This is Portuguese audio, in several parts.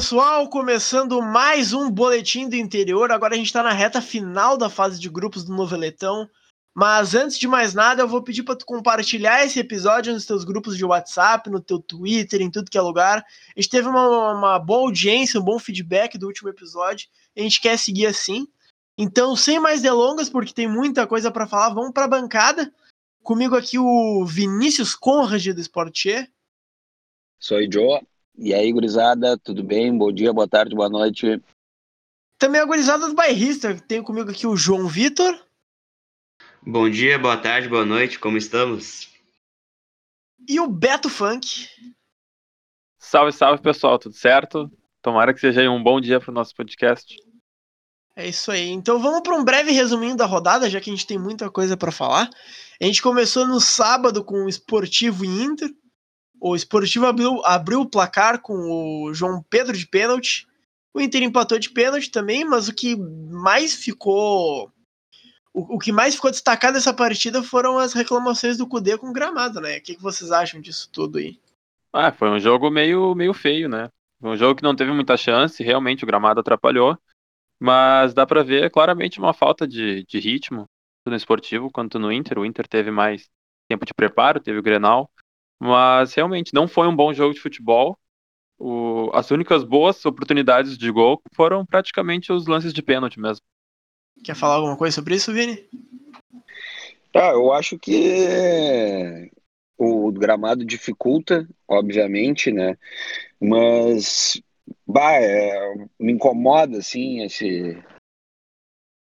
Pessoal! Começando mais um Boletim do Interior. Agora a gente está na reta final da fase de grupos do Noveletão. Mas antes de mais nada, eu vou pedir para tu compartilhar esse episódio nos teus grupos de WhatsApp, no teu Twitter, em tudo que é lugar. A gente teve uma, uma boa audiência, um bom feedback do último episódio. A gente quer seguir assim. Então, sem mais delongas, porque tem muita coisa para falar, vamos para a bancada. Comigo aqui o Vinícius Conrad do Sportier. Sou Joe. E aí, gurizada, tudo bem? Bom dia, boa tarde, boa noite. Também a gurizada do bairrista. Tenho comigo aqui o João Vitor. Bom dia, boa tarde, boa noite, como estamos? E o Beto Funk. Salve, salve, pessoal, tudo certo? Tomara que seja um bom dia para o nosso podcast. É isso aí. Então vamos para um breve resuminho da rodada, já que a gente tem muita coisa para falar. A gente começou no sábado com o Esportivo e Inter. O Esportivo abriu, abriu o placar com o João Pedro de pênalti. O Inter empatou de pênalti também, mas o que mais ficou. O, o que mais ficou destacado nessa partida foram as reclamações do Cudê com o gramado, né? O que, que vocês acham disso tudo aí? Ah, foi um jogo meio, meio feio, né? Um jogo que não teve muita chance, realmente o gramado atrapalhou. Mas dá para ver claramente uma falta de, de ritmo no esportivo quanto no Inter. O Inter teve mais tempo de preparo, teve o Grenal. Mas realmente não foi um bom jogo de futebol. O, as únicas boas oportunidades de gol foram praticamente os lances de pênalti mesmo. Quer falar alguma coisa sobre isso, Vini? Ah, eu acho que o gramado dificulta, obviamente, né? Mas bah, é, me incomoda assim esse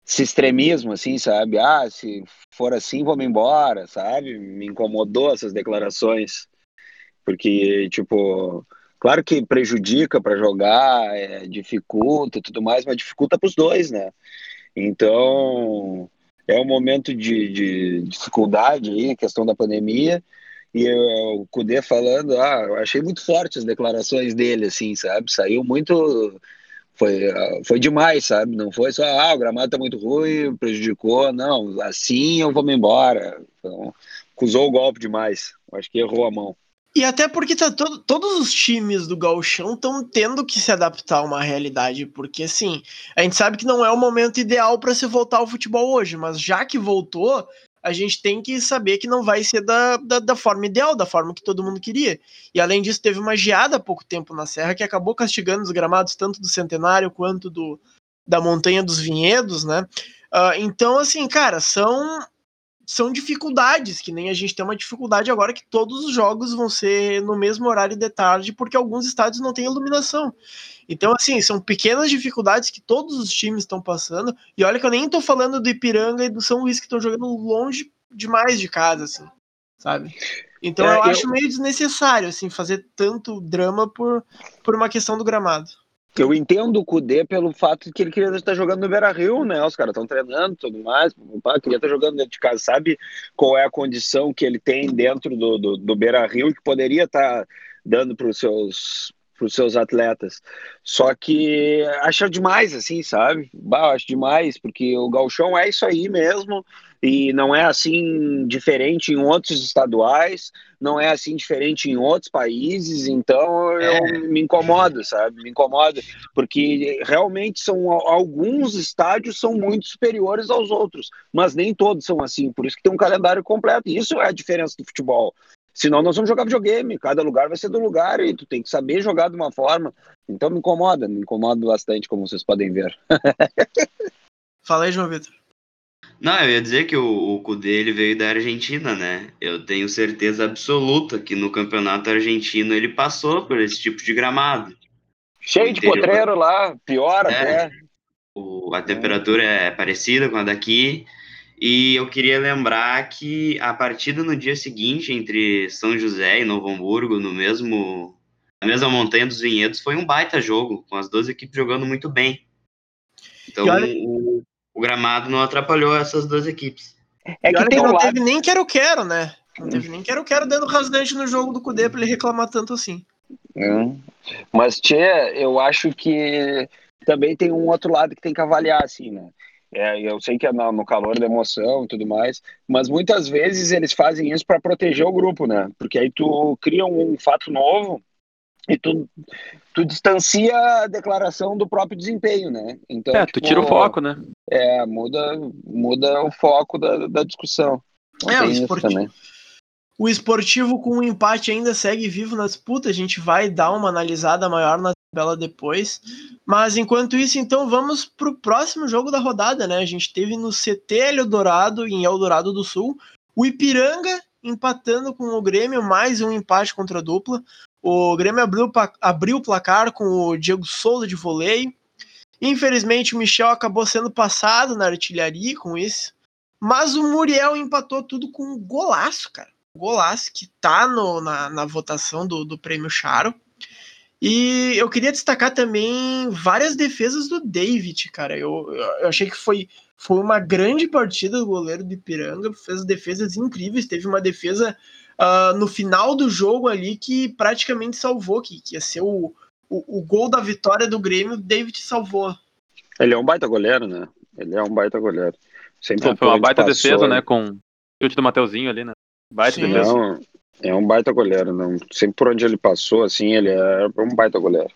esse extremismo, assim, sabe? Ah, se for assim, vamos embora, sabe? Me incomodou essas declarações, porque, tipo, claro que prejudica para jogar, é, dificulta tudo mais, mas dificulta para os dois, né? Então, é um momento de, de dificuldade aí, questão da pandemia, e eu, o Cudê falando, ah, eu achei muito forte as declarações dele, assim, sabe? Saiu muito foi, foi demais, sabe? Não foi só, ah, o gramado tá muito ruim, prejudicou, não, assim eu vou me embora. Então, acusou o golpe demais, acho que errou a mão. E até porque tá todo, todos os times do Gauchão estão tendo que se adaptar a uma realidade, porque assim, a gente sabe que não é o momento ideal para se voltar ao futebol hoje, mas já que voltou, a gente tem que saber que não vai ser da, da, da, forma ideal, da forma que todo mundo queria. E além disso, teve uma geada há pouco tempo na Serra que acabou castigando os gramados tanto do Centenário quanto do, da Montanha dos Vinhedos, né? Uh, então, assim, cara, são são dificuldades, que nem a gente tem uma dificuldade agora que todos os jogos vão ser no mesmo horário de tarde, porque alguns estádios não têm iluminação. Então, assim, são pequenas dificuldades que todos os times estão passando. E olha que eu nem tô falando do Ipiranga e do São Luís, que estão jogando longe demais de casa, assim, sabe? Então é, eu, eu acho meio desnecessário, assim, fazer tanto drama por, por uma questão do gramado. Eu entendo o Kudê pelo fato de que ele queria estar jogando no Beira Rio, né? Os caras estão treinando tudo mais. Opa, queria estar jogando dentro de casa. Sabe qual é a condição que ele tem dentro do, do, do Beira Rio que poderia estar dando para os seus para os seus atletas. Só que acha demais, assim, sabe? Bah, acho demais, porque o galchão é isso aí mesmo, e não é assim diferente em outros estaduais, não é assim diferente em outros países, então eu é. me incomodo, sabe? Me incomoda, porque realmente são alguns estádios são muito superiores aos outros, mas nem todos são assim, por isso que tem um calendário completo. Isso é a diferença do futebol. Senão nós vamos jogar videogame, cada lugar vai ser do lugar e tu tem que saber jogar de uma forma. Então me incomoda, me incomoda bastante, como vocês podem ver. Fala aí, João Vitor. Não, eu ia dizer que o, o Cudê ele veio da Argentina, né? Eu tenho certeza absoluta que no campeonato argentino ele passou por esse tipo de gramado. Cheio de potreiro lá, pior é, até. O, a temperatura é parecida com a daqui. E eu queria lembrar que a partida no dia seguinte entre São José e Novo Hamburgo, no mesmo na mesma montanha dos Vinhedos, foi um baita jogo, com as duas equipes jogando muito bem. Então olha... o, o, gramado não atrapalhou essas duas equipes. É que tem não lado... teve nem quero-quero, né? Não teve nem quero-quero dando rasgante no jogo do Cudê pra ele reclamar tanto assim. Hum. Mas, Tchê, eu acho que também tem um outro lado que tem que avaliar, assim, né? É, eu sei que é no, calor da emoção e tudo mais, mas muitas vezes eles fazem isso para proteger o grupo, né? Porque aí tu cria um fato novo E tu, tu distancia a declaração do próprio desempenho, né? Então, é, tipo, tu tira o foco, né? É, muda, muda o foco da, da discussão. Não é, o esportivo, o esportivo com um empate ainda segue vivo na disputa. A gente vai dar uma analisada maior na tabela depois. Mas enquanto isso, então vamos para o próximo jogo da rodada, né? A gente teve no CT Eldorado, em Eldorado do Sul, o Ipiranga empatando com o Grêmio, mais um empate contra a dupla. O Grêmio abriu, abriu o placar com o Diego Souza de voleio. Infelizmente, o Michel acabou sendo passado na artilharia com isso. Mas o Muriel empatou tudo com um golaço, cara. Golaço que tá no, na, na votação do, do prêmio Charo. E eu queria destacar também várias defesas do David, cara. Eu, eu achei que foi, foi uma grande partida do goleiro do Ipiranga, fez defesas incríveis. Teve uma defesa uh, no final do jogo ali que praticamente salvou, que, que ia ser o, o, o, gol da vitória do Grêmio, o David salvou. Ele é um baita goleiro, né? Ele é um baita goleiro. Sempre é, foi uma baita passou, defesa, né? Com o chute do Mateuzinho ali, né? Baita Sim. defesa. Não, é um baita goleiro, não. Sempre por onde ele passou, assim, ele é um baita goleiro.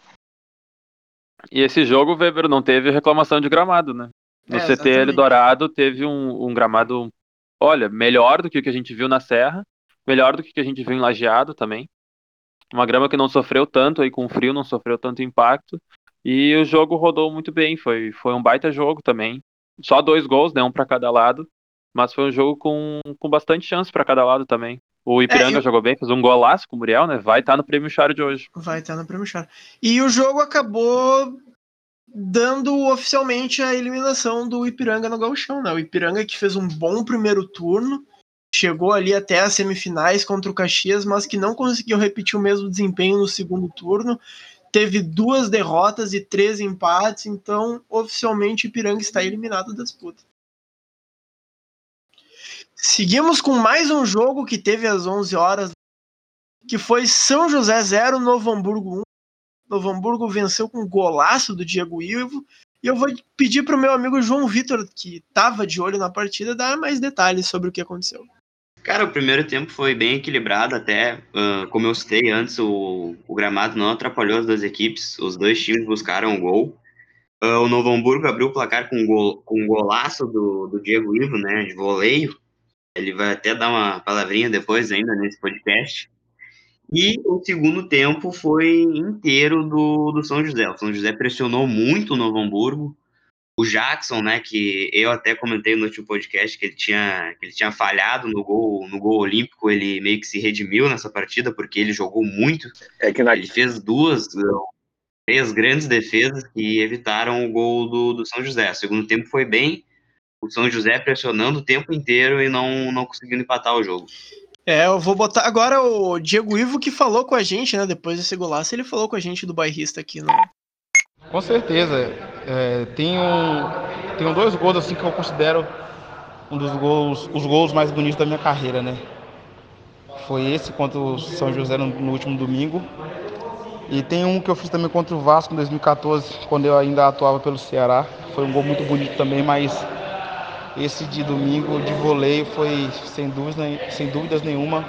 E esse jogo, Weber, não teve reclamação de gramado, né? No é, CT Dourado teve um, um, gramado, olha, melhor do que o que a gente viu na Serra, melhor do que o que a gente viu em Lajeado também. Uma grama que não sofreu tanto aí com o frio, não sofreu tanto impacto. E o jogo rodou muito bem, foi, foi um baita jogo também. Só dois gols, né? Um para cada lado. Mas foi um jogo com, com bastante chance para cada lado também. O Ipiranga é, eu... jogou bem, fez um golaço com o Muriel, né? Vai estar tá no prêmio Charo de hoje. Vai estar tá no prêmio Charo. E o jogo acabou dando oficialmente a eliminação do Ipiranga no Gauchão, né? O Ipiranga que fez um bom primeiro turno, chegou ali até as semifinais contra o Caxias, mas que não conseguiu repetir o mesmo desempenho no segundo turno. Teve duas derrotas e três empates, então oficialmente o Ipiranga está eliminado da disputa. Seguimos com mais um jogo que teve às 11 horas, que foi São José 0, Novo Hamburgo 1. Novo Hamburgo venceu com um golaço do Diego Ivo. E eu vou pedir para o meu amigo João Vitor, que estava de olho na partida, dar mais detalhes sobre o que aconteceu. Cara, o primeiro tempo foi bem equilibrado, até uh, como eu citei antes, o, o, gramado não atrapalhou as duas equipes, os dois times buscaram o gol. Uh, o Novo Hamburgo abriu o placar com um, gol, com um golaço do, do Diego Ivo, né, de voleio, ele vai até dar uma palavrinha depois ainda nesse podcast. E o segundo tempo foi inteiro do, do São José. O São José pressionou muito o Novo Hamburgo. O Jackson, né, que eu até comentei no último podcast que ele tinha, que ele tinha falhado no gol, no gol olímpico, ele meio que se redimiu nessa partida porque ele jogou muito. É que na... Ele fez duas, três grandes defesas que evitaram o gol do, do São José. O segundo tempo foi bem, o São José pressionando o tempo inteiro e não, não conseguindo empatar o jogo. É, eu vou botar agora o Diego Ivo que falou com a gente, né? Depois desse golaço, ele falou com a gente do bairrista aqui no. Com certeza. É, tenho, tenho dois gols assim que eu considero um dos gols, os gols mais bonitos da minha carreira, né? Foi esse contra o São José no, no último domingo. E tem um que eu fiz também contra o Vasco em 2014, quando eu ainda atuava pelo Ceará. Foi um gol muito bonito também, mas esse de domingo de voleio foi, sem, dúvida, sem dúvidas nenhuma,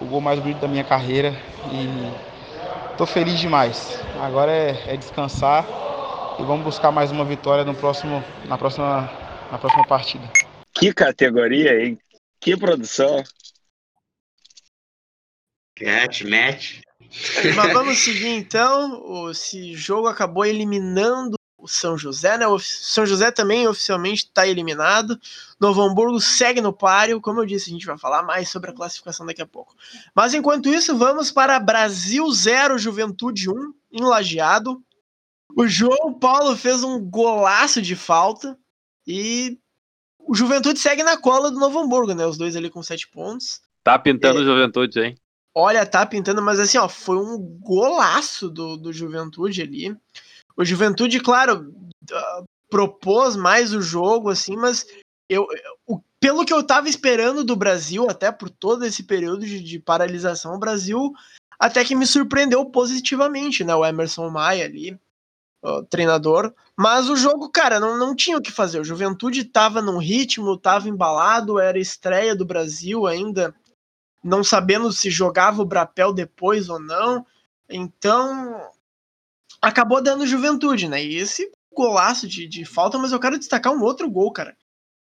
o gol mais bonito da minha carreira e estou feliz demais. Agora é, é, descansar e vamos buscar mais uma vitória no próximo, na, próxima, na próxima partida. Que categoria, hein? Que produção! Catch, match. Mas vamos seguir então. Esse jogo acabou eliminando o São José, né? O São José também oficialmente está eliminado. Novo Hamburgo segue no páreo. Como eu disse, a gente vai falar mais sobre a classificação daqui a pouco. Mas enquanto isso, vamos para Brasil 0, Juventude 1, em Lajeado. O João Paulo fez um golaço de falta e o Juventude segue na cola do Novo Hamburgo, né? Os dois ali com sete pontos. Tá pintando o Juventude, hein? Olha, tá pintando, mas assim, ó, foi um golaço do, do Juventude ali. O Juventude, claro, uh, propôs mais o jogo, assim, mas eu, eu, pelo que eu tava esperando do Brasil, até por todo esse período de, de paralisação, o Brasil até que me surpreendeu positivamente, né? O Emerson Maia ali, o treinador. Mas o jogo, cara, não, não tinha o que fazer. O Juventude tava num ritmo, tava embalado, era estreia do Brasil ainda, não sabendo se jogava o Brapel depois ou não. Então, acabou dando juventude, né? E esse golaço de, de falta, mas eu quero destacar um outro gol, cara.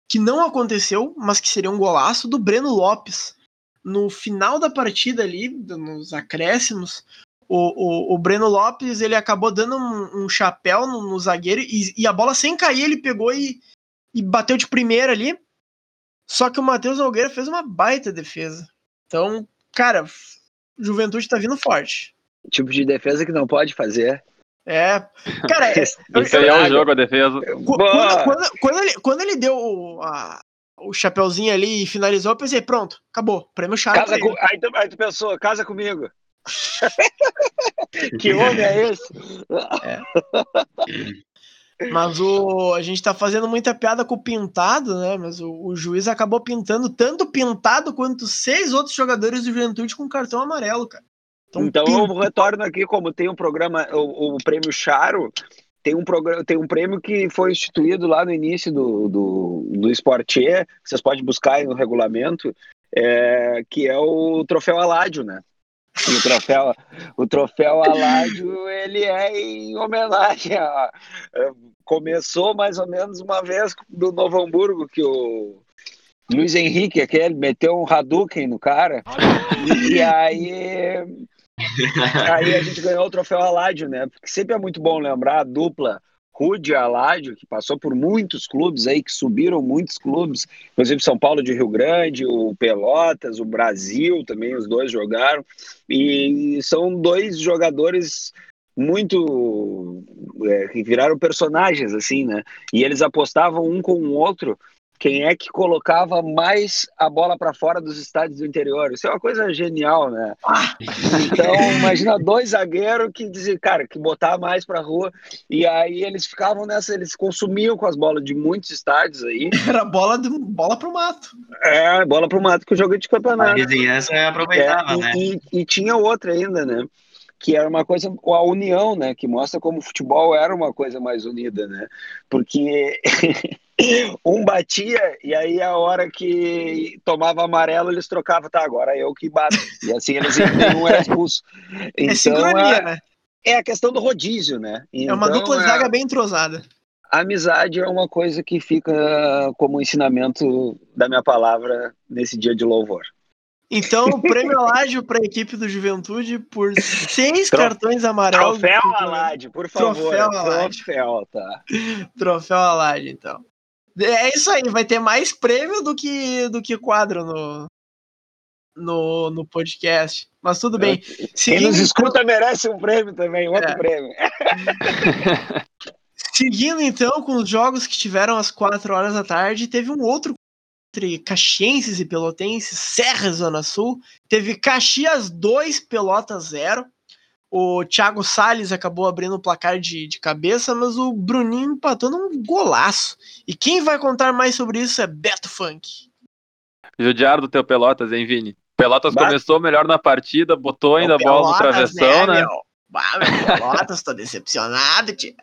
Que não aconteceu, mas que seria um golaço do Breno Lopes. No final da partida ali, nos acréscimos, o, o, o Breno Lopes ele acabou dando um, um chapéu no, no zagueiro e, e, a bola sem cair ele pegou e, e bateu de primeira ali. Só que o Matheus Nogueira fez uma baita defesa. Então, cara, Juventude tá vindo forte. Tipo de defesa que não pode fazer. É. Cara, é, Isso aí é o jogo, a defesa. Quando, quando, quando, ele, quando ele deu o, a, o chapeuzinho ali e finalizou, eu pensei, pronto, acabou. Prêmio chave. Casa com, aí, tu, aí tu pensou, casa comigo. que homem é esse? É. Mas o, a gente tá fazendo muita piada com o pintado, né? Mas o, o, juiz acabou pintando tanto pintado quanto seis outros jogadores do Juventude com cartão amarelo, cara. Então, então eu retorno aqui, como tem um programa, o, o prêmio Charo, tem um, programa, tem um prêmio que foi instituído lá no início do, do, do Sportier, vocês podem buscar aí no regulamento, é, que é o troféu Aládio, né? E o troféu, o troféu Aládio, ele é em homenagem a, começou mais ou menos uma vez do Novo Hamburgo que o Luiz Henrique, aquele, meteu um Hadouken no cara. e aí Aí a gente ganhou o troféu Aládio, né? Porque sempre é muito bom lembrar a dupla Rude Aládio, que passou por muitos clubes aí, que subiram muitos clubes, inclusive São Paulo de Rio Grande, o Pelotas, o Brasil também, os dois jogaram. E são dois jogadores muito é, que viraram personagens assim, né? E eles apostavam um com o outro quem é que colocava mais a bola para fora dos estádios do interior. Isso é uma coisa genial, né? Ah! Então, imagina dois zagueiros que diziam, cara, que botar mais para rua. E aí eles ficavam nessa, eles consumiam com as bolas de muitos estádios aí. Era bola de bola pro mato. É, bola pro mato que o jogo de campeonato. A vizinhança aproveitava, é, né? E, e tinha outra ainda, né? que era uma coisa, a união, né, que mostra como o futebol era uma coisa mais unida, né, porque um batia e aí a hora que tomava amarelo eles trocavam, tá, agora eu que bato, e assim eles nenhum era expulso. É então, é sincronia, é, né? É a questão do rodízio, né? Então, é uma então, dupla é, zaga bem entrosada. A amizade é uma coisa que fica como ensinamento da minha palavra nesse dia de louvor. Então, o prêmio Aládio para a equipe do Juventude por seis Tro... cartões amarelos. Troféu Aládio, por favor. Troféu Aládio. Troféu, tá. Troféu Aládio, então. É isso aí, vai ter mais prêmio do que, do que quadro no, no, no podcast. Mas tudo bem. Quem Seguindo, nos escuta merece um prêmio também, outro é. prêmio. Seguindo então com os jogos que tiveram às quatro horas da tarde, teve um outro entre Caxienses e Pelotenses, Serra Zona Sul. Teve Caxias 2, Pelotas 0. O Thiago Salles acabou abrindo o placar de, de cabeça, mas o Bruninho empatou num golaço. E quem vai contar mais sobre isso é Beto Funk. Judiar do teu Pelotas, hein, Vini? Pelotas começou melhor na partida, botou ainda a bola no travessão, né? né? Meu? Bah, meu Pelotas, tô decepcionado, tia.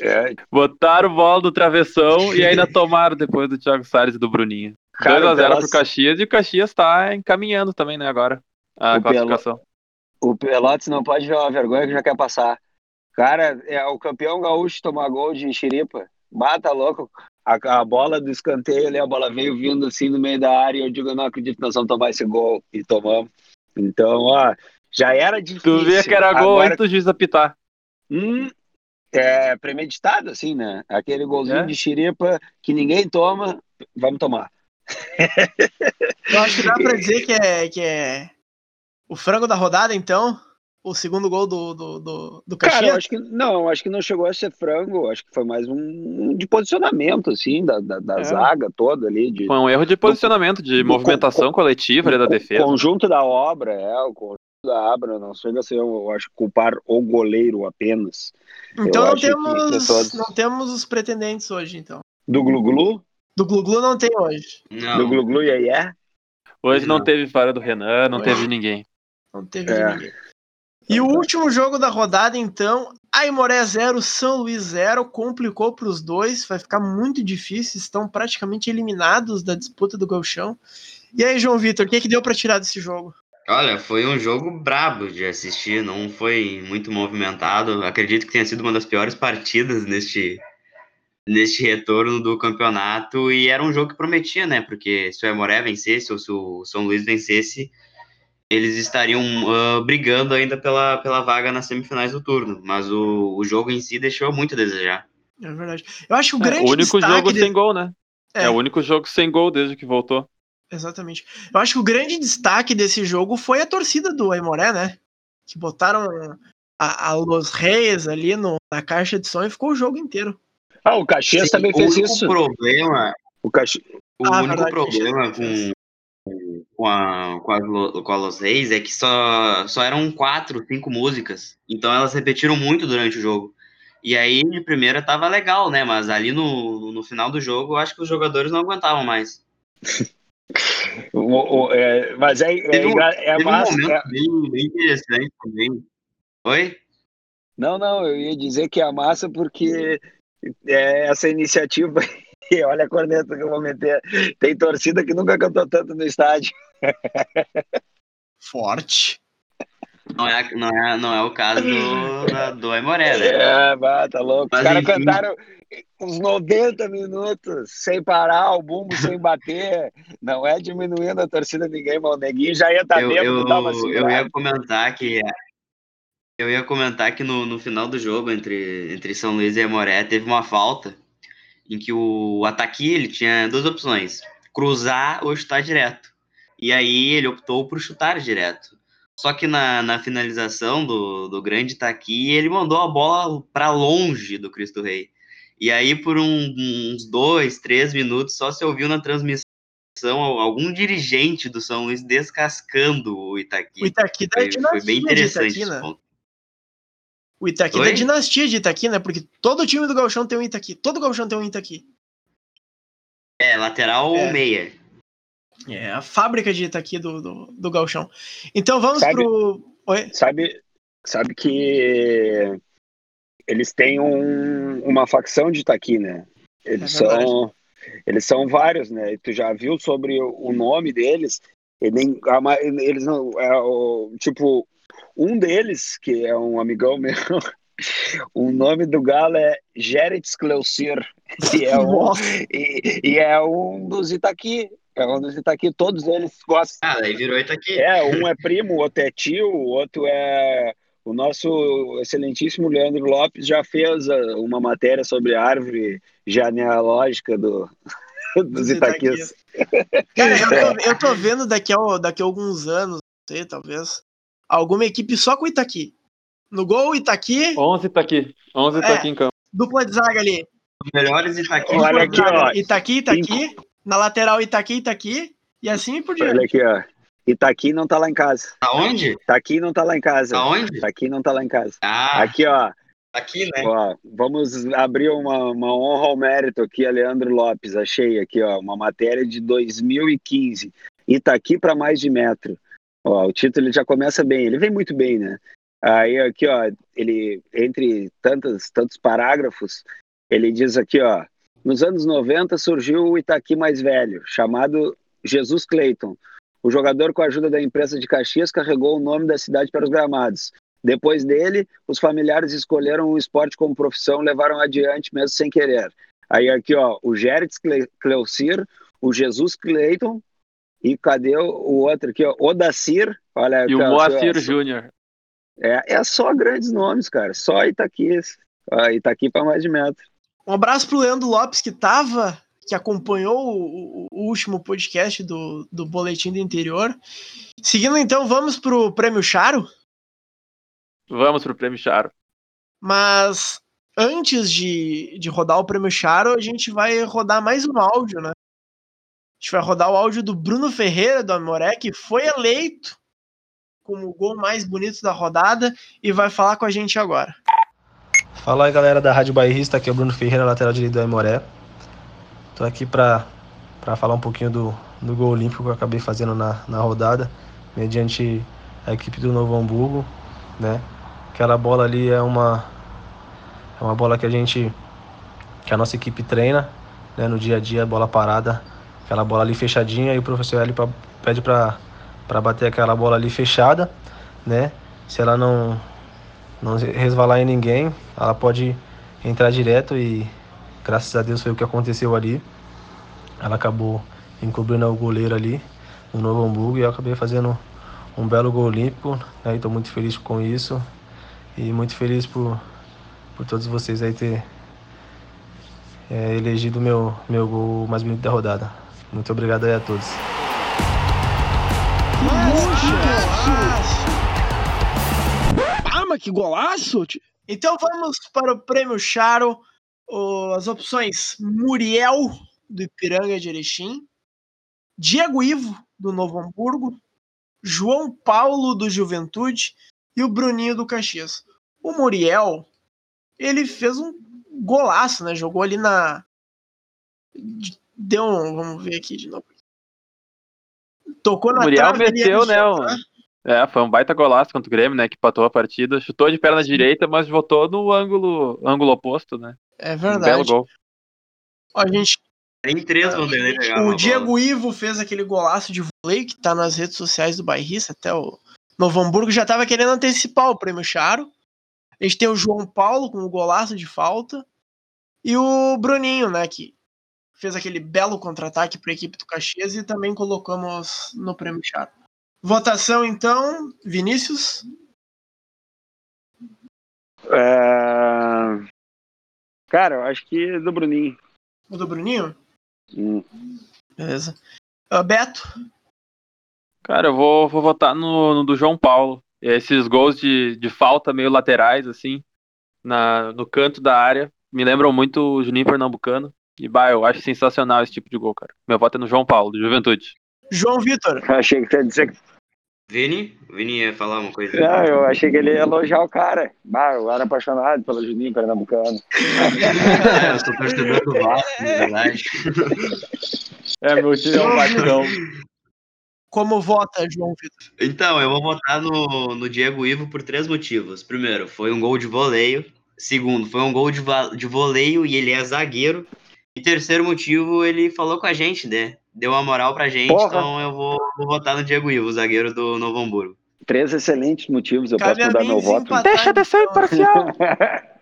É. Botaram bola do travessão e ainda tomaram depois do Thiago Salles e do Bruninho. 2x0 Pelas... pro Caxias e o Caxias tá encaminhando também, né, agora a o classificação. O Pelotas não pode ver uma vergonha que já quer passar. Cara, é o campeão gaúcho tomar gol de xeripa. Bata louco. A, a, bola do escanteio ali, a bola veio vindo assim no meio da área e eu digo, eu não acredito que nós vamos tomar esse gol. E tomamos. Então, ó, já era difícil. Tu via que era gol Agora... antes do juiz apitar. Hum, é premeditado, assim, né? Aquele golzinho é. de xiripa que ninguém toma, vamos tomar. Eu acho que dá pra dizer que é, que é o frango da rodada, então? O segundo gol do, do, do, do Caxias? Cara, eu acho que não, acho que não chegou a ser frango, acho que foi mais um de posicionamento, assim, da, da, da é. zaga toda ali. De, foi um erro de posicionamento, de movimentação coletiva ali da defesa. O conjunto da obra, é, o conjunto da Abra, não chega a ser, eu acho, culpar o goleiro apenas. Então não temos, todos... não temos os pretendentes hoje, então. Do Glu-Glu? Do Glu-Glu não tem hoje. Não. Do Glu-Glu e aí é? Hoje não, não teve fora do Renan, não hoje. teve ninguém. Não teve é. ninguém. E o último jogo da rodada, então, Aimoré 0, São Luís 0, complicou para os dois, vai ficar muito difícil, estão praticamente eliminados da disputa do Galchão. E aí, João Vitor, o que, é que deu para tirar desse jogo? Olha, foi um jogo brabo de assistir, não foi muito movimentado. Acredito que tenha sido uma das piores partidas neste, neste retorno do campeonato. E era um jogo que prometia, né? Porque se o Emoré vencesse ou se o São Luís vencesse, eles estariam uh, brigando ainda pela, pela vaga nas semifinais do turno. Mas o, o jogo em si deixou muito a desejar. É verdade. Eu acho que o grande é, o único jogo de... sem gol, né? É. é o único jogo sem gol desde que voltou. Exatamente. Eu acho que o grande destaque desse jogo foi a torcida do Aimoré, né? Que botaram a, a Los Reis ali no, na caixa de som e ficou o jogo inteiro. Ah, o Caxias Sim, também fez isso. Problema, o Caxi... o ah, único verdade, problema com, com, a, com, a, com a Los Reis é que só, só eram quatro, cinco músicas. Então elas repetiram muito durante o jogo. E aí, de primeira, tava legal, né? Mas ali no, no final do jogo, eu acho que os jogadores não aguentavam mais. o, o, é, mas é, é, um, é massa. Um é... Bem, bem interessante também. Oi? Não, não, eu ia dizer que é massa porque é essa iniciativa. E olha a corneta que eu vou meter. Tem torcida que nunca cantou tanto no estádio. Forte. Não é, não é, não é o caso do, do Aimoré, né? É, bah, tá louco. Mas, Os caras cantaram uns 90 minutos sem parar, o bumbo sem bater. Não é diminuindo a torcida ninguém, mas o neguinho já ia estar tá eu, uma Eu ia comentar que eu ia comentar que no, no final do jogo entre, entre São Luís e Amoré teve uma falta em que o Ataqui ele tinha duas opções: cruzar ou chutar direto. E aí ele optou por chutar direto. Só que na, na finalização do, do grande Taqui, ele mandou a bola para longe do Cristo Rei. E aí, por um, uns dois, três minutos, só se ouviu na transmissão algum dirigente do São Luís descascando o Itaqui. O Itaqui da foi, dinastia foi bem interessante Itaqui, né? O Itaqui Oi? da dinastia de Itaqui, né? Porque todo time do Galchão tem um Itaqui. Todo Galchão tem um Itaqui. É, lateral é. ou meia. É a fábrica de Itaqui do, do, do Galchão. Então vamos sabe, pro. Oi? Sabe, sabe que eles têm um, uma facção de Itaqui, né? Eles é são. Eles são vários, né? Tu já viu sobre o nome deles? Eles não. É, o, tipo, um deles, que é um amigão meu, o nome do galo é Gerrit Cleucir. E é um, e, e, é um dos Itaqui. É dos Itaqui, todos eles gostam. Ah, daí virou Itaqui. É, um é primo, o outro é tio, o outro é. O nosso excelentíssimo Leandro Lopes já fez ah, uma matéria sobre a árvore genealógica do, dos Itaquis. Cara, eu tô, eu tô vendo daqui a, daqui a alguns anos, não sei, talvez, alguma equipe só com Itaqui. No gol, Itaqui. 11 Itaqui. 11 Itaqui é, em campo. Dupla de zaga ali. Os melhores Itaqui. Olha aqui, ó. Itaqui, Itaqui. Na lateral, Itaqui, Itaqui. E assim por diante. Olha aqui, ó. Itaqui não tá lá em casa. Aonde? Itaqui não tá lá em casa. Aonde? Itaqui não tá lá em casa. Ah. Aqui, ó. Aqui, né? Ó, vamos abrir uma, uma honra ao mérito aqui, a Leandro Lopes. Achei aqui, ó, uma matéria de 2015. Itaqui para mais de metro. Ó, o título ele já começa bem, ele vem muito bem, né? Aí aqui, ó, ele entre tantos tantos parágrafos, ele diz aqui, ó, nos anos 90 surgiu o Itaqui mais velho, chamado Jesus Clayton. O jogador, com a ajuda da imprensa de Caxias, carregou o nome da cidade para os gramados. Depois dele, os familiares escolheram o esporte como profissão, levaram adiante mesmo sem querer. Aí aqui, ó, o Gertz Cleucir, o Jesus Clayton e cadê o outro aqui, ó, Odacir, olha. E o Moacir Júnior. É, é só grandes nomes, cara. Só Itaqui. Itaqui para mais de metro. Um abraço pro Leandro Lopes, que tava, que acompanhou o, o, último podcast do, do Boletim do Interior. Seguindo então, vamos pro Prêmio Charo? Vamos pro Prêmio Charo. Mas antes de, de rodar o Prêmio Charo, a gente vai rodar mais um áudio, né? A gente vai rodar o áudio do Bruno Ferreira, do Amoré, que foi eleito como o gol mais bonito da rodada e vai falar com a gente agora. Fala aí galera da Rádio Bairrista, aqui é o Bruno Ferreira, lateral direito do Aimoré. Tô aqui para falar um pouquinho do, do gol olímpico que eu acabei fazendo na, na rodada, mediante a equipe do Novo Hamburgo, né? Aquela bola ali é uma, é uma bola que a gente, que a nossa equipe treina, né? No dia a dia, bola parada, aquela bola ali fechadinha e o professor L pede para para bater aquela bola ali fechada, né? Se ela não não resvalar em ninguém, ela pode entrar direto e graças a Deus foi o que aconteceu ali. Ela acabou encobrindo o goleiro ali no Novo Hamburgo e eu acabei fazendo um belo gol olímpico. Né? Estou muito feliz com isso e muito feliz por, por todos vocês aí ter é, elegido meu meu gol mais bonito da rodada. Muito obrigado aí a todos. Ah, mas que golaço! Então vamos para o prêmio Charo. as opções Muriel, do Ipiranga de Erechim, Diego Ivo, do Novo Hamburgo, João Paulo, do Juventude e o Bruninho do Caxias. O Muriel, ele fez um golaço, né? Jogou ali na. Deu um. Vamos ver aqui de novo. Tocou na O Muriel meteu, né? um- É, foi um baita golaço contra o Grêmio, né? Que patou a partida. Chutou de perna direita, mas votou no ângulo, ângulo oposto, né? É Um belo verdade. gol. Ó, a gente Nem três Vanderlei pegaram O a Diego bola. Ivo fez aquele golaço de vôlei que tá nas redes sociais do Bairrista, até o Novo Hamburgo já tava querendo antecipar o prêmio Charo. A gente tem o João Paulo com o golaço de falta e o Bruninho, né, que fez aquele belo contra-ataque para a equipe do Caxias e também colocamos no prêmio Charo. Votação então, Vinícius, É... Cara, eu acho que do Bruninho. o do Bruninho? Hum. Beleza. Ah, Beto, Cara, eu vou, vou votar no, no do João Paulo. Esses gols de, de falta meio laterais, assim, na, no canto da área, me lembram muito o Juninho Pernambucano. E, bah, eu acho sensacional esse tipo de gol, cara. Meu voto é no João Paulo, do Juventude. João Vitor, Eu achei que você ia dizer que. Vini? O Vini ia falar uma coisa. Não, eu achei que ele ia elogiar o cara. Bah, eu era apaixonado pelo Juninho Pernambucano. É, eu sou torcedor do Vasco, na verdade. É, meu time é um batidão. como vota João Vitor? Então, eu vou votar no, no Diego Ivo por três motivos. Primeiro, foi um gol de voleio. Segundo, foi um gol de, de voleio e ele é zagueiro. E terceiro motivo, ele falou com a gente, né? Deu uma moral pra gente, Porra. então eu vou, vou votar no Diego Ivo, zagueiro do Novo Hamburgo. Três excelentes motivos, eu Cabe posso mudar meu voto. Deixa de ser então. imparcial.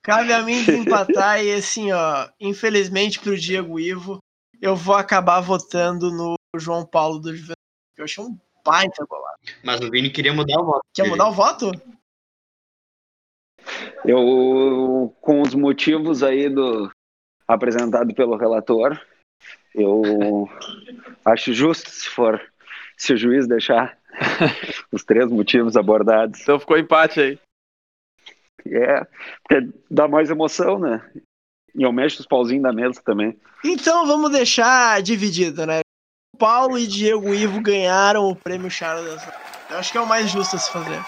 Cabe a mim desempatar e assim, ó, infelizmente pro Diego Ivo, eu vou acabar votando no João Paulo do Juventude. Eu achei um baita golaço. Mas o Vini queria mudar o voto. Quer mudar o voto? Eu, com os motivos aí do apresentado pelo relator, eu acho justo se for, se o juiz deixar os três motivos abordados. Então ficou empate aí. É, porque dá mais emoção, né? E eu mexo os pauzinhos da mesa também. Então vamos deixar dividido, né? Paulo e Diego Ivo ganharam o prêmio Charles. Eu acho que é o mais justo a se fazer.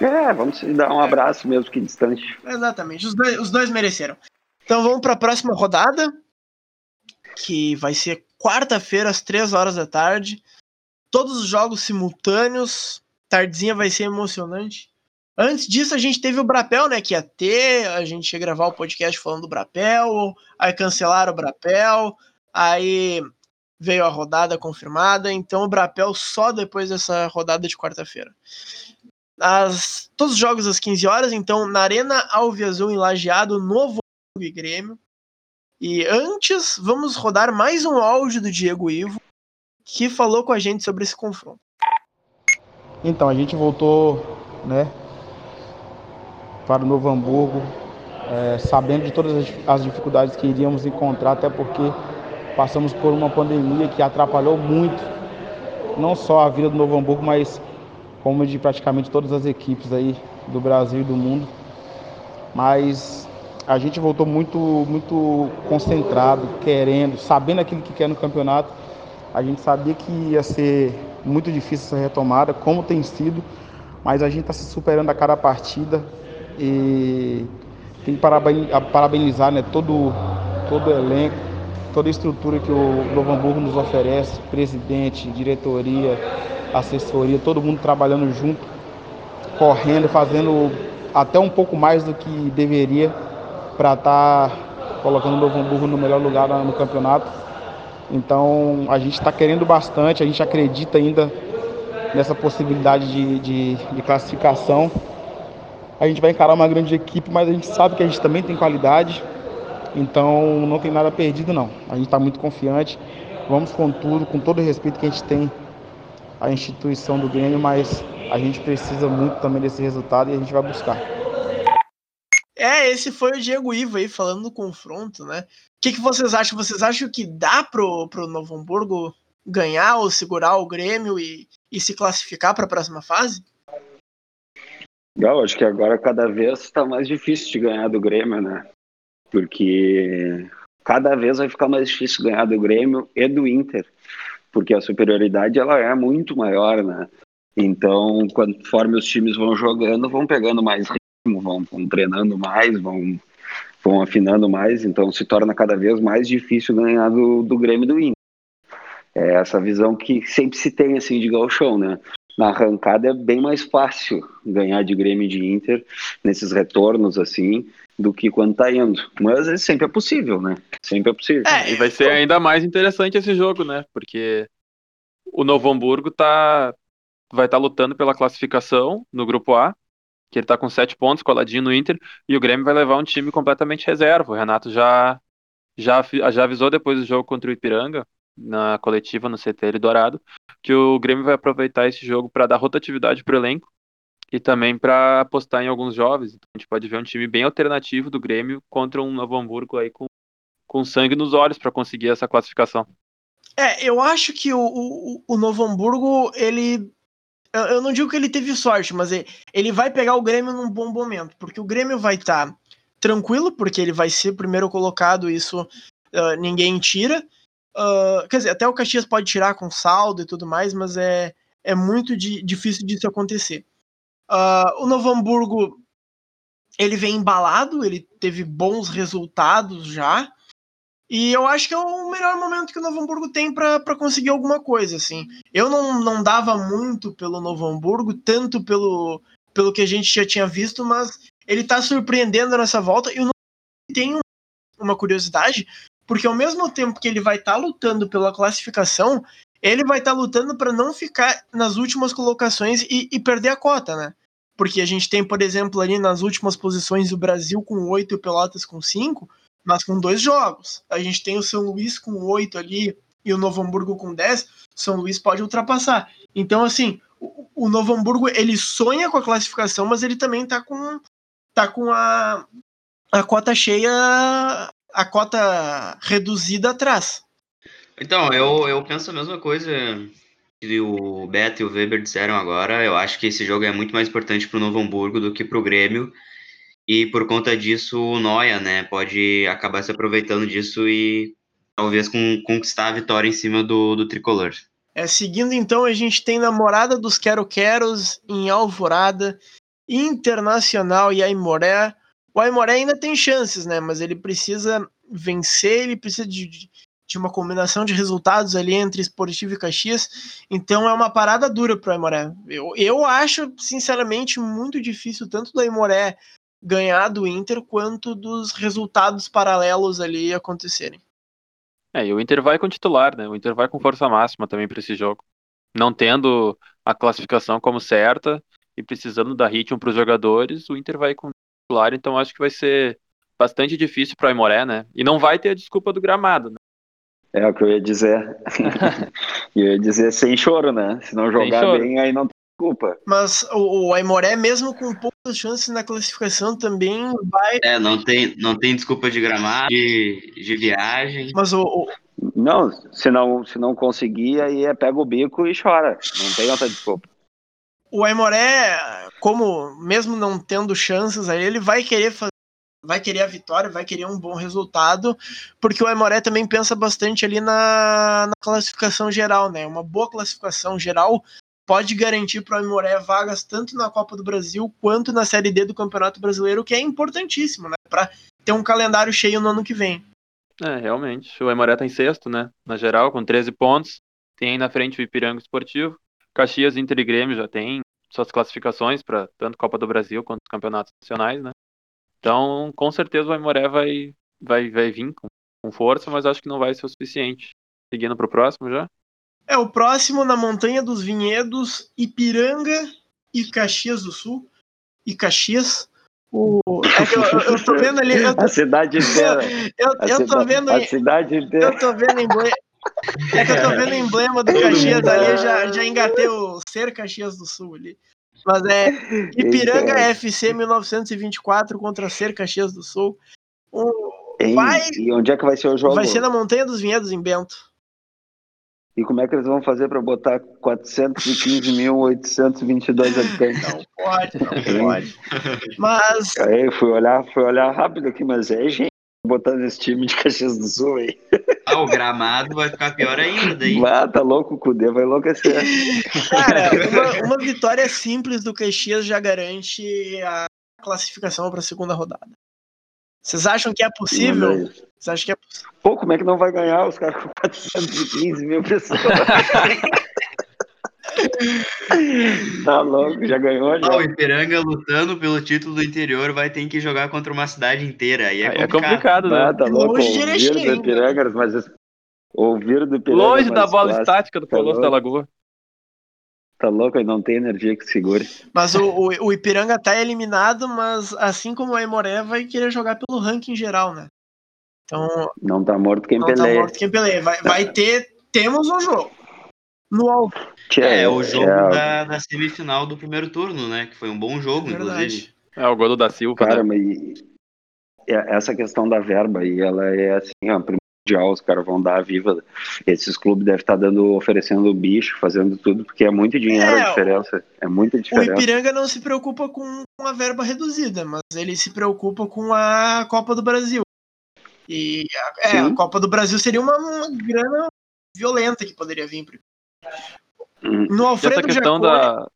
É, vamos se dar um abraço mesmo que distante. Exatamente, os dois, os dois mereceram. Então vamos para a próxima rodada, que vai ser quarta-feira, às três horas da tarde. Todos os jogos simultâneos. Tardezinha vai ser emocionante. Antes disso, a gente teve o Brapel, né? Que ia ter, a gente ia gravar o podcast falando do Brapel, aí cancelaram o Brapel, aí veio a rodada confirmada, então o Brapel só depois dessa rodada de quarta-feira. Todos os jogos às 15 horas, então na Arena Alviazul em Lajeado, Novo e Grêmio. E antes, vamos rodar mais um áudio do Diego Ivo, que falou com a gente sobre esse confronto. Então, a gente voltou, né, para o Novo Hamburgo, é, sabendo de todas as- dificuldades que iríamos encontrar, até porque passamos por uma pandemia que atrapalhou muito, não só a vida do Novo Hamburgo, mas como de praticamente todas as equipes aí do Brasil e do mundo. Mas a gente voltou muito, muito concentrado, querendo, sabendo aquilo que quer no campeonato. A gente sabia que ia ser muito difícil essa retomada, como tem sido, mas a gente está se superando a cada partida e tem que parabenizar né, todo, todo o elenco, toda a estrutura que o Novo Hamburgo nos oferece, presidente, diretoria, assessoria, todo mundo trabalhando junto, correndo, fazendo até um pouco mais do que deveria para estar colocando o Novo Hamburgo no melhor lugar no campeonato. Então a gente está querendo bastante, a gente acredita ainda nessa possibilidade de, de, de classificação. A gente vai encarar uma grande equipe, mas a gente sabe que a gente também tem qualidade. Então não tem nada perdido não. A gente está muito confiante. Vamos com tudo, com todo o respeito que a gente tem à instituição do Grêmio, mas a gente precisa muito também desse resultado e a gente vai buscar. É, esse foi o Diego Ivo aí falando do confronto, né? O que, que vocês acham? Vocês acham que dá pro, pro Novo Hamburgo ganhar ou segurar o Grêmio e, e se classificar para a próxima fase? Eu acho que agora cada vez está mais difícil de ganhar do Grêmio, né? Porque cada vez vai ficar mais difícil ganhar do Grêmio e do Inter, porque a superioridade ela é muito maior, né? Então, conforme os times vão jogando, vão pegando mais vão, vão treinando mais, vão, vão afinando mais, então se torna cada vez mais difícil ganhar do, do Grêmio e do Inter. É essa visão que sempre se tem assim de galchão, né? Na arrancada é bem mais fácil ganhar de Grêmio e de Inter nesses retornos assim do que quando tá indo. Mas sempre é possível, né? Sempre é possível. É, e vai ser ainda mais interessante esse jogo, né? Porque o Novo Hamburgo tá vai estar tá lutando pela classificação no grupo A, que ele tá com sete pontos coladinho no Inter, e o Grêmio vai levar um time completamente reserva. O Renato já já, já avisou depois do jogo contra o Ipiranga na coletiva no CTL Dourado, que o Grêmio vai aproveitar esse jogo para dar rotatividade para o elenco e também para apostar em alguns jovens. Então a gente pode ver um time bem alternativo do Grêmio contra um Novo Hamburgo aí com, com sangue nos olhos para conseguir essa classificação. É, eu acho que o, o, o Novo Hamburgo, ele. Eu não digo que ele teve sorte, mas ele vai pegar o Grêmio num bom momento, porque o Grêmio vai estar tá tranquilo, porque ele vai ser primeiro colocado, isso uh, ninguém tira. Uh, quer dizer, até o Caxias pode tirar com saldo e tudo mais, mas é, é muito di, difícil disso acontecer. Uh, o Novo Hamburgo ele vem embalado, ele teve bons resultados já. E eu acho que é o melhor momento que o Novo Hamburgo tem para conseguir alguma coisa, assim. Eu não, não dava muito pelo Novo Hamburgo, tanto pelo, pelo que a gente já tinha visto, mas ele está surpreendendo nessa volta. E o Novo tem uma curiosidade, porque ao mesmo tempo que ele vai estar tá lutando pela classificação, ele vai estar tá lutando para não ficar nas últimas colocações e, e, perder a cota, né? Porque a gente tem, por exemplo, ali nas últimas posições o Brasil com oito e o Pelotas com cinco, mas com dois jogos. A gente tem o São Luís com oito ali e o Novo Hamburgo com dez. São Luís pode ultrapassar. Então, assim, o, o Novo Hamburgo ele sonha com a classificação, mas ele também tá com, tá com a, a cota cheia a cota reduzida atrás. Então, eu, eu penso a mesma coisa que o Beto e o Weber disseram agora. Eu acho que esse jogo é muito mais importante para o Novo Hamburgo do que para o Grêmio. E por conta disso, o Noia, né, pode acabar se aproveitando disso e talvez com, conquistar a vitória em cima do, do tricolor. É, seguindo então, a gente tem Namorada dos Quero Queros em Alvorada, Internacional e Aimoré. O Aimoré ainda tem chances, né? Mas ele precisa vencer, ele precisa de, de uma combinação de resultados ali entre Esportivo e Caxias. Então é uma parada dura para o Aimoré. Eu, eu acho, sinceramente, muito difícil tanto do Aimoré ganhar do Inter quanto dos resultados paralelos ali acontecerem. É, e o Inter vai com titular, né? O Inter vai com força máxima também para esse jogo. Não tendo a classificação como certa e precisando dar ritmo para os jogadores, o Inter vai com titular, então acho que vai ser bastante difícil para o Aimoré, né? E não vai ter a desculpa do gramado, né? É o que eu ia dizer. eu ia dizer sem choro, né? Se não jogar bem, aí não tem desculpa. Mas o, o Aimoré, mesmo com poucas chances na classificação, também vai. É, não tem, não tem desculpa de gramado, de, de viagem. Mas o, o... Não, se não, se não conseguir, aí é pega o bico e chora. Não tem outra desculpa o Aimoré, como mesmo não tendo chances aí, ele vai querer fazer vai querer a vitória, vai querer um bom resultado, porque o Aimoré também pensa bastante ali na, na classificação geral, né? Uma boa classificação geral pode garantir para o Aimoré vagas tanto na Copa do Brasil quanto na Série D do Campeonato Brasileiro, que é importantíssimo, né? Para ter um calendário cheio no ano que vem. É, realmente. O Aimoré tá em sexto, né? Na geral, com 13 pontos. Tem aí na frente o Ipiranga Esportivo. Caxias, Inter e Grêmio já tem suas classificações para tanto Copa do Brasil quanto os campeonatos nacionais, né? Então, com certeza o Aimoré vai, vai, vai vir com, com força, mas acho que não vai ser o suficiente. Seguindo para o próximo já? É o próximo na Montanha dos Vinhedos, Ipiranga e Caxias do Sul. E Caxias. O... É que eu, eu tô vendo ali. Eu tô, A cidade inteira. eu, A, eu tô vendo. a cidade inteira. Eu tô vendo emblema. É que eu tô vendo o emblema do Caxias ali, já, já engatei o ser Caxias do Sul ali. Mas é Ipiranga Eita. FC 1924 contra Ser Caxias do Sul. Um- Ei, vai, E onde é que vai ser o jogo? vai ser na Montanha dos Vinhedos, em Bento. E como é que eles vão fazer para botar 415.822 habitantes? Não pode, não pode. Mas Aí fui olhar, fui olhar rápido aqui, mas é gente botando esse time de Caxias do Sul aí. Ah, o gramado vai ficar pior ainda daí. Ah, tá louco, o Cudê vai enlouquecer. Cara, uma, uma vitória simples do Caxias já garante a classificação para a segunda rodada. Vocês acham que é possível? Vocês acham que é possível? Pô, como é que não vai ganhar os caras com 415 mil pessoas? tá louco, já ganhou, já. Ah, o Ipiranga lutando pelo título do interior vai ter que jogar contra uma cidade inteira. Aí é Aí é complicado. complicado, né? Ah, tá louco, ouvir do. Ipiranga, mas esse- ouvir do Ipiranga Longe da mas bola clássico, estática do tá Colosso da Lagoa. Tá louco, aí não tem energia que segure. Mas o, o, o Ipiranga tá eliminado, mas assim como o Aimoré vai querer jogar pelo ranking geral, né? Então, Não tá morto quem não tá peleia. morto quem peleia. Vai, vai ter. Temos um jogo. No Al- Tchê, É, o jogo é, da, da semifinal do primeiro turno, né? Que foi um bom jogo, inclusive. Verdade. É o gol do da Silva. Cara, né? mas é- essa questão da verba aí, ela é assim, ó, primordial, os caras vão dar a viva. Esses clubes devem estar dando, oferecendo o bicho, fazendo tudo, porque é muito dinheiro É, a diferença. É muita O diferença. Ipiranga não se preocupa com a verba reduzida, mas ele se preocupa com a Copa do Brasil. E a, é, a. Copa do Brasil seria uma, uma grana violenta que poderia vir. pro- Hum, No Alfredo Essa questão Jacone- da.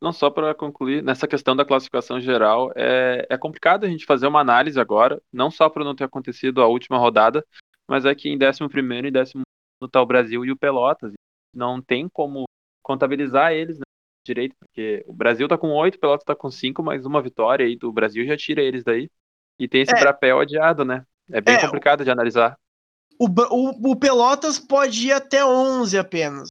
Não só para concluir, nessa questão da classificação geral, é, é complicado a gente fazer uma análise agora, não só por não ter acontecido a última rodada, mas é que em 11 e 12 está o Brasil e o Pelotas. Não tem como contabilizar eles né, direito, porque o Brasil tá com 8, o Pelotas tá com 5, mas uma vitória aí do Brasil já tira eles daí. E tem esse É. papel adiado, né? É bem É, complicado de analisar. O, o- o Pelotas pode ir até 11 apenas.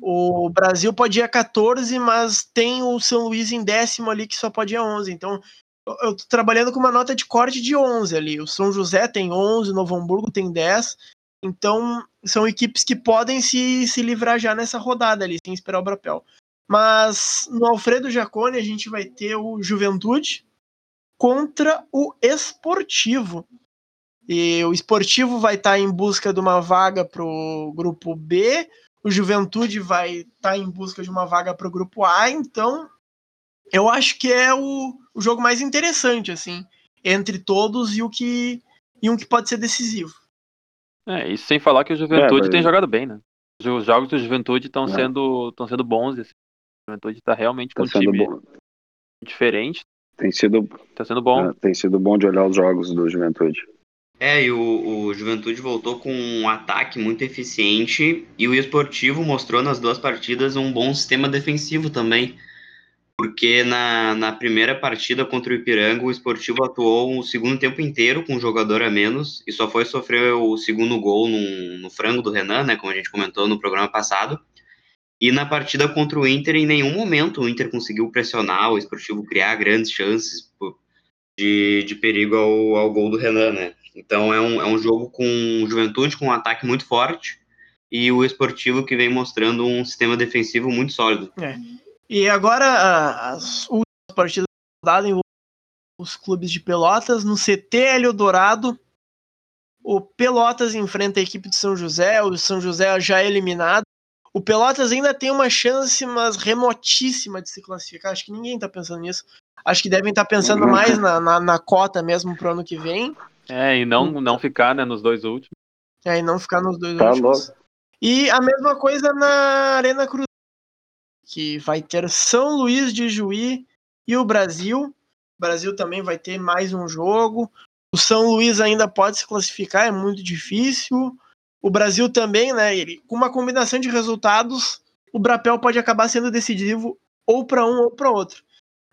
O Brasil pode ir a 14, mas tem o São Luís em décimo ali que só pode ir a 11. Então, eu- tô trabalhando com uma nota de corte de 11 ali. O São José tem 11, o Novo Hamburgo tem 10. Então, são equipes que podem se, se livrar já nessa rodada ali, sem esperar o Brapel. Mas no Alfredo Jacone a gente vai ter o Juventude contra o Esportivo. E o Esportivo vai estar em busca de uma vaga para o grupo B, o Juventude vai estar em busca de uma vaga para o grupo A, então eu acho que é o, o jogo mais interessante, assim, entre todos e o que e um que pode ser decisivo. É, isso sem falar que o Juventude mas- tem jogado bem, né? Os jogos do Juventude estão É. sendo, estão sendo bons. assim. O Juventude tá realmente com Tá um sendo time bom. diferente, Tem sido, tá sendo bom. ah, tem sido bom de olhar os jogos do Juventude. É, e o, o Juventude voltou com um ataque muito eficiente e o Esportivo mostrou nas duas partidas um bom sistema defensivo também. Porque na, na primeira partida contra o Ipiranga, o Esportivo atuou o segundo tempo inteiro com um jogador a menos e só foi sofrer o segundo gol no, no frango do Renan, né, como a gente comentou no programa passado. E na partida contra o Inter, em nenhum momento o Inter conseguiu pressionar o Esportivo, criar grandes chances de, de perigo ao, ao gol do Renan, né? Então é um, é um jogo com juventude, com um ataque muito forte, e o esportivo que vem mostrando um sistema defensivo muito sólido. E agora a- as últimas partidas dadas envolvem os clubes de Pelotas no CT Hélio Dourado. O Pelotas enfrenta a equipe de São José, o São José já é eliminado. O Pelotas ainda tem uma chance, mas remotíssima de se classificar. Acho que ninguém tá pensando nisso. Acho que devem estar pensando Uhum. mais na, na, na cota mesmo pro ano que vem. É, e não, não ficar né, nos dois últimos. É, e não ficar nos dois Tá últimos. E a mesma coisa na Arena Cruz, que vai ter São Luís de Juí e o Brasil. O Brasil também vai ter mais um jogo. O São Luís ainda pode se classificar, é muito difícil. O Brasil também, né? Ele, com uma combinação de resultados, o Brapel pode acabar sendo decisivo ou para um ou para outro.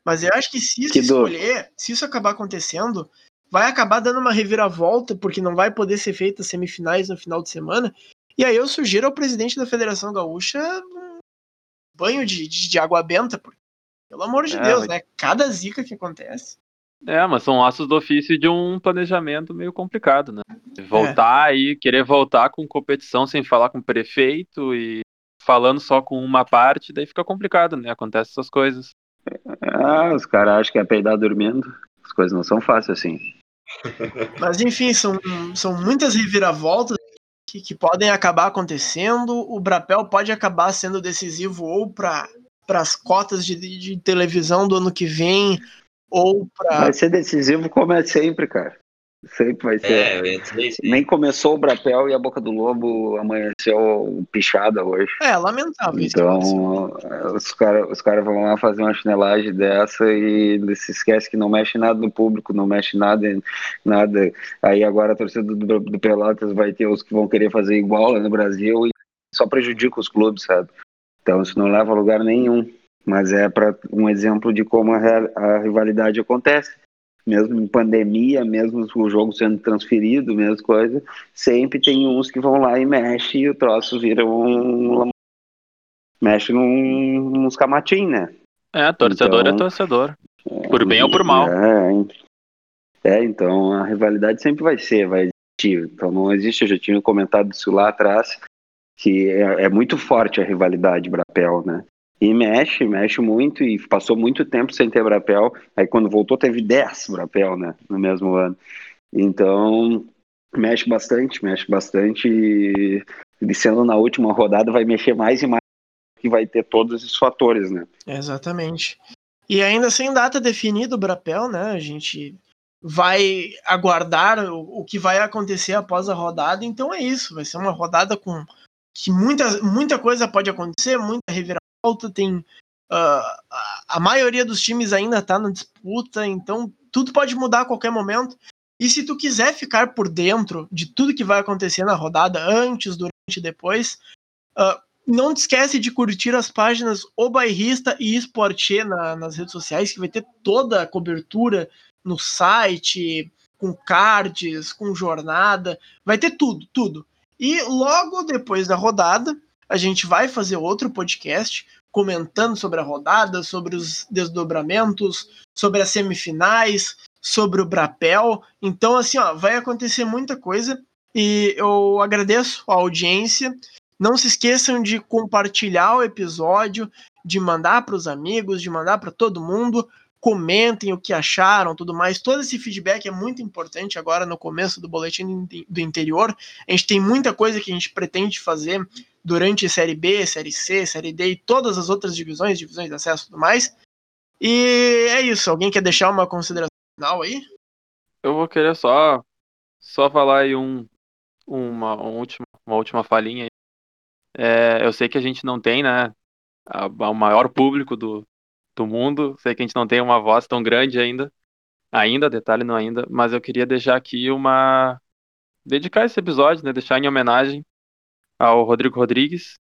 Mas eu acho que se isso Que dor. escolher, se isso acabar acontecendo, vai acabar dando uma reviravolta, porque não vai poder ser feita semifinais no final de semana. E aí eu sugiro ao presidente da Federação Gaúcha banho de, de, de água benta, porque, pelo amor de É, Deus, mas- né? Cada zica que acontece. É, mas são laços do ofício de um planejamento meio complicado, né? Voltar aí, querer voltar com competição sem falar com o prefeito e falando só com uma parte, daí fica complicado, né? Acontece essas coisas. Ah, os caras acham que é peidar dormindo. As coisas não são fáceis assim. Mas enfim, são, são muitas reviravoltas que, que podem acabar acontecendo. O Brapel pode acabar sendo decisivo ou para as cotas de, de, televisão do ano que vem, ou para. Vai ser decisivo como é sempre, cara. Sempre vai ser. É, eu ia dizer isso aí. Nem começou o Brapel e a Boca do Lobo amanheceu pichada hoje. É, lamentável isso. que aconteceu. Então, os caras os cara vão lá fazer uma chinelagem dessa e se esquece que não mexe nada no público, não mexe nada em nada. Aí agora a torcida do, do Pelotas vai ter os que vão querer fazer igual lá no Brasil e só prejudica os clubes, sabe? Então isso não leva a lugar nenhum. Mas é para um exemplo de como a, a rivalidade acontece. Mesmo em pandemia, mesmo o jogo sendo transferido, mesmo coisa, sempre tem uns que vão lá e mexe e o troço vira um mexe num, nos camatim, né? É, torcedor Então- é torcedor. Por bem ou por mal. É, en- é, então a rivalidade sempre vai ser, vai existir. Então não existe, eu já tinha comentado isso lá atrás, que é, é muito forte a rivalidade Brapel, né? E mexe, mexe muito, e passou muito tempo sem ter Brapel. Aí quando voltou teve 10 Brapel, né? No mesmo ano. Então, mexe bastante, mexe bastante. E, sendo na última rodada, vai mexer mais e mais, que vai ter todos esses fatores, né? Exatamente. E ainda sem data definida o Brapel, né? A gente vai aguardar o, o que vai acontecer após a rodada. Então é isso. Vai ser uma rodada com que muita, muita coisa pode acontecer, muita reviravolta. Tem ah, a, maioria dos times ainda está na disputa, então tudo pode mudar a qualquer momento. E se tu quiser ficar por dentro de tudo que vai acontecer na rodada, antes, durante e depois, ah, não te esquece de curtir as páginas O Bairrista e Esporte na, nas redes sociais, que vai ter toda a cobertura no site, com cards, com jornada, vai ter tudo, tudo. E logo depois da rodada, a gente vai fazer outro podcast comentando sobre a rodada, sobre os desdobramentos, sobre as semifinais, sobre o Brapel. Então, assim, ó, vai acontecer muita coisa. E eu agradeço a audiência. Não se esqueçam de compartilhar o episódio, de mandar para os amigos, de mandar para todo mundo. Comentem o que acharam, tudo mais. Todo esse feedback é muito importante agora no começo do boletim do interior. A gente tem muita coisa que a gente pretende fazer durante Série B, Série C, Série D e todas as outras divisões, divisões de acesso e tudo mais. E é isso. Alguém quer deixar uma consideração final aí? Eu vou querer só, só falar aí um, uma, um última, uma última falinha. É, eu sei que a gente não tem, né, o maior público do, do mundo. Sei que a gente não tem uma voz tão grande ainda. Ainda, detalhe não ainda. Mas eu queria deixar aqui uma. Dedicar esse episódio, né? Deixar em homenagem ao Rodrigo Rodrigues,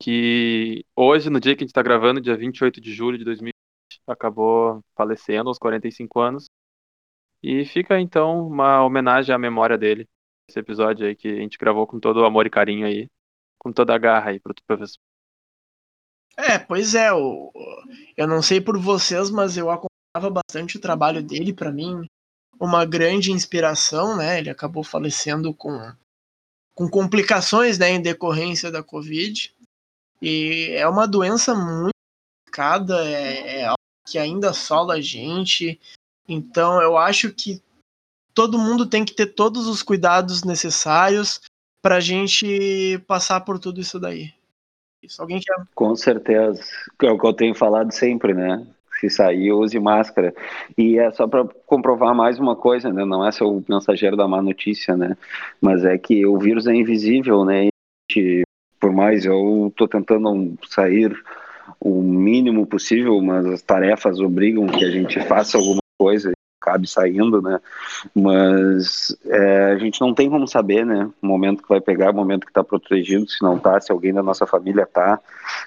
que hoje, no dia que a gente está gravando, dia 28 de julho de 2020, acabou falecendo aos 45 anos. E fica então uma homenagem à memória dele. Esse episódio aí que a gente gravou com todo o amor e carinho aí, com toda a garra aí pro professor. É, pois é. o- Eu não sei por vocês, mas eu acompanhava bastante o trabalho dele. Para mim, uma grande inspiração, né? Ele acabou falecendo com, com complicações, né, em decorrência da Covid. E é uma doença muito complicada, é, é algo que ainda assola a gente. Então, eu acho que todo mundo tem que ter todos os cuidados necessários para a gente passar por tudo isso daí. Isso, alguém Com certeza. É o que eu tenho falado sempre, né? Se sair, use máscara. E é só para comprovar mais uma coisa, né? Não é ser o mensageiro da má notícia, né? Mas é que o vírus é invisível, né? E por mais eu tô tentando sair o mínimo possível, mas as tarefas obrigam que a gente faça alguma coisa, cabe saindo, né? Mas é, a gente não tem como saber, né? O momento que vai pegar, o momento que está protegido, se não tá, se alguém da nossa família tá,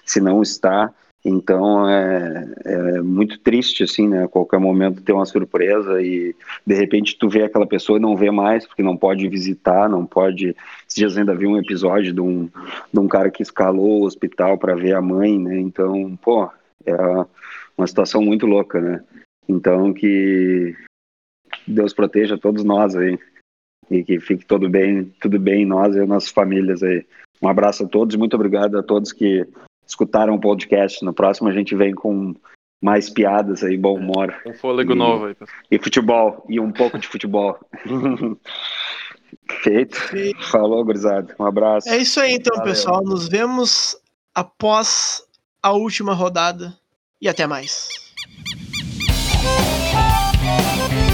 se não está. Então é, é, muito triste, assim, né? Qualquer momento ter uma surpresa e de repente tu vê aquela pessoa e não vê mais, porque não pode visitar, não pode. Esses dias ainda vi um episódio de um, de um cara que escalou o hospital para ver a mãe, né? Então, pô, é uma situação muito louca, né? Então que Deus proteja todos nós aí e que fique tudo bem, tudo bem nós e as nossas famílias aí. Um abraço a todos, muito obrigado a todos que escutaram o podcast. No próximo a gente vem com mais piadas aí, bom humor. Um fôlego e, novo aí. E futebol, e um pouco de futebol. Feito. Falou, gurizada. Um abraço. É isso aí então, Valeu. pessoal. Nos vemos após a última rodada e até mais. Thank you.